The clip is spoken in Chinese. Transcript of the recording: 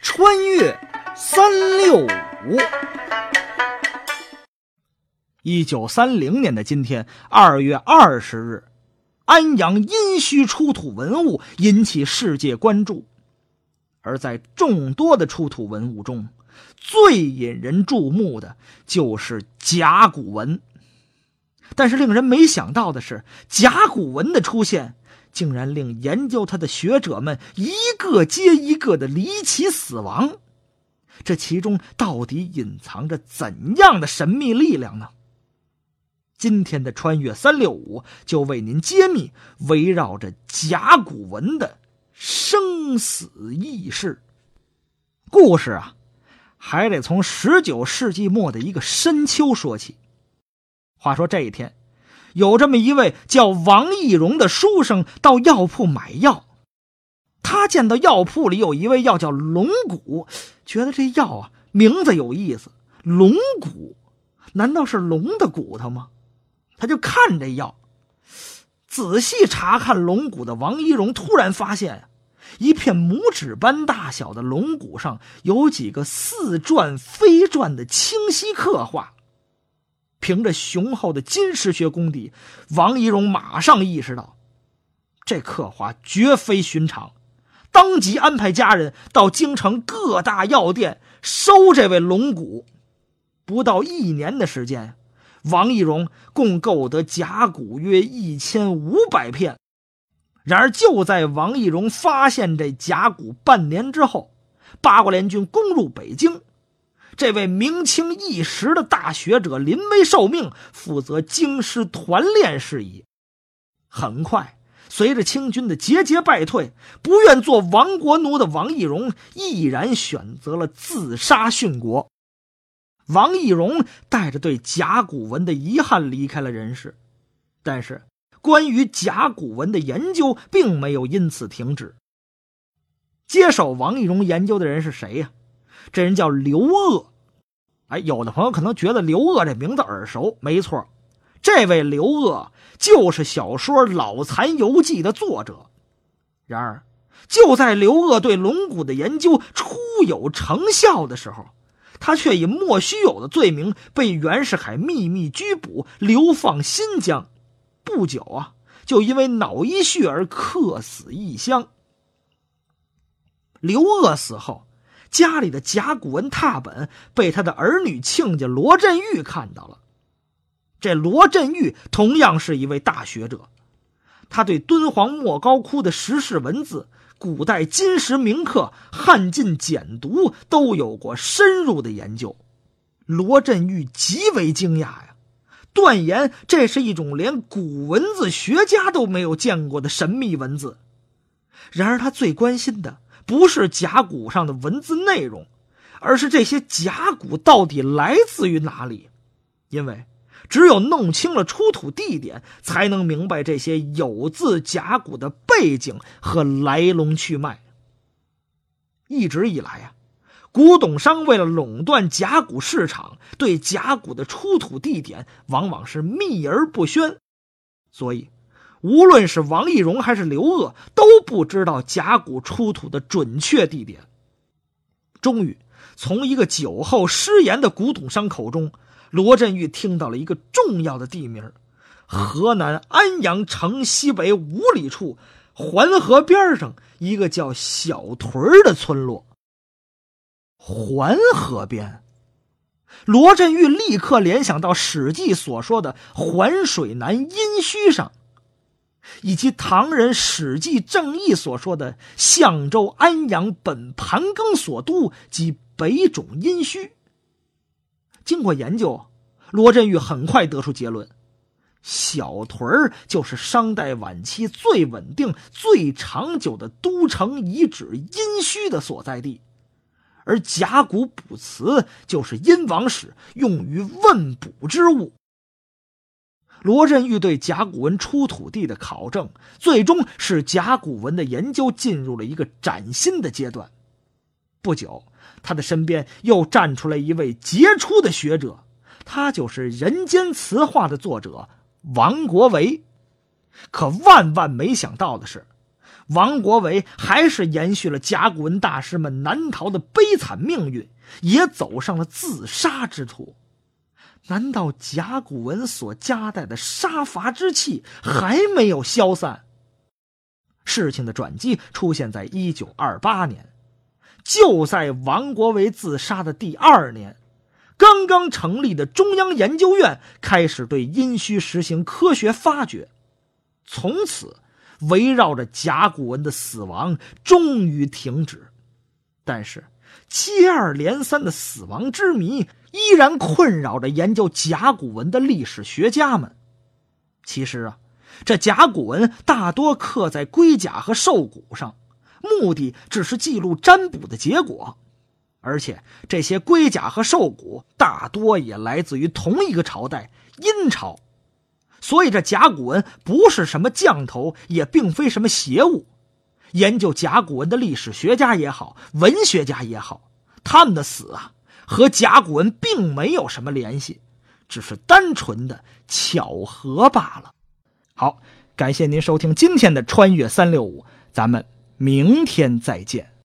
穿越三六五。一九三零年的今天，二月二十日，安阳殷墟出土文物引起世界关注。而在众多的出土文物中，最引人注目的就是甲骨文。但是令人没想到的是，甲骨文的出现。竟然令研究它的学者们一个接一个的离奇死亡，这其中到底隐藏着怎样的神秘力量呢？今天的穿越三六五就为您揭秘围绕着甲骨文的生死异事。故事啊，还得从十九世纪末的一个深秋说起。话说这一天。有这么一位叫王义荣的书生到药铺买药，他见到药铺里有一味药叫龙骨，觉得这药啊名字有意思，龙骨，难道是龙的骨头吗？他就看这药，仔细查看龙骨的王一荣突然发现，一片拇指般大小的龙骨上有几个似篆非篆的清晰刻画。凭着雄厚的金石学功底，王一荣马上意识到，这刻画绝非寻常，当即安排家人到京城各大药店收这位龙骨。不到一年的时间，王一荣共购得甲骨约一千五百片。然而，就在王一荣发现这甲骨半年之后，八国联军攻入北京。这位明清一时的大学者临危受命，负责京师团练事宜。很快，随着清军的节节败退，不愿做亡国奴的王懿荣毅然选择了自杀殉国。王懿荣带着对甲骨文的遗憾离开了人世，但是关于甲骨文的研究并没有因此停止。接手王懿荣研究的人是谁呀？这人叫刘鄂，哎，有的朋友可能觉得刘鄂这名字耳熟，没错，这位刘鄂就是小说《老残游记》的作者。然而，就在刘鄂对龙骨的研究初有成效的时候，他却以莫须有的罪名被袁世凯秘密拘捕，流放新疆。不久啊，就因为脑溢血而客死异乡。刘鄂死后。家里的甲骨文拓本被他的儿女亲家罗振玉看到了。这罗振玉同样是一位大学者，他对敦煌莫高窟的石室文字、古代金石铭刻、汉晋简牍都有过深入的研究。罗振玉极为惊讶呀，断言这是一种连古文字学家都没有见过的神秘文字。然而，他最关心的。不是甲骨上的文字内容，而是这些甲骨到底来自于哪里？因为只有弄清了出土地点，才能明白这些有字甲骨的背景和来龙去脉。一直以来呀，古董商为了垄断甲骨市场，对甲骨的出土地点往往是秘而不宣，所以。无论是王懿荣还是刘鄂，都不知道甲骨出土的准确地点。终于，从一个酒后失言的古董商口中，罗振玉听到了一个重要的地名：河南安阳城西北五里处，环河边上一个叫小屯的村落。环河边，罗振玉立刻联想到《史记》所说的“环水南阴虚”上。以及唐人《史记正义》所说的相州、安阳本盘庚所都及北种殷墟。经过研究，罗振玉很快得出结论：小屯儿就是商代晚期最稳定、最长久的都城遗址殷墟的所在地，而甲骨卜辞就是殷王室用于问卜之物。罗振玉对甲骨文出土地的考证，最终使甲骨文的研究进入了一个崭新的阶段。不久，他的身边又站出来一位杰出的学者，他就是《人间词话》的作者王国维。可万万没想到的是，王国维还是延续了甲骨文大师们难逃的悲惨命运，也走上了自杀之途。难道甲骨文所夹带的杀伐之气还没有消散？事情的转机出现在一九二八年，就在王国维自杀的第二年，刚刚成立的中央研究院开始对殷墟实行科学发掘，从此。围绕着甲骨文的死亡终于停止，但是接二连三的死亡之谜依然困扰着研究甲骨文的历史学家们。其实啊，这甲骨文大多刻在龟甲和兽骨上，目的只是记录占卜的结果，而且这些龟甲和兽骨大多也来自于同一个朝代——殷朝。所以，这甲骨文不是什么降头，也并非什么邪物。研究甲骨文的历史学家也好，文学家也好，他们的死啊，和甲骨文并没有什么联系，只是单纯的巧合罢了。好，感谢您收听今天的《穿越三六五》，咱们明天再见。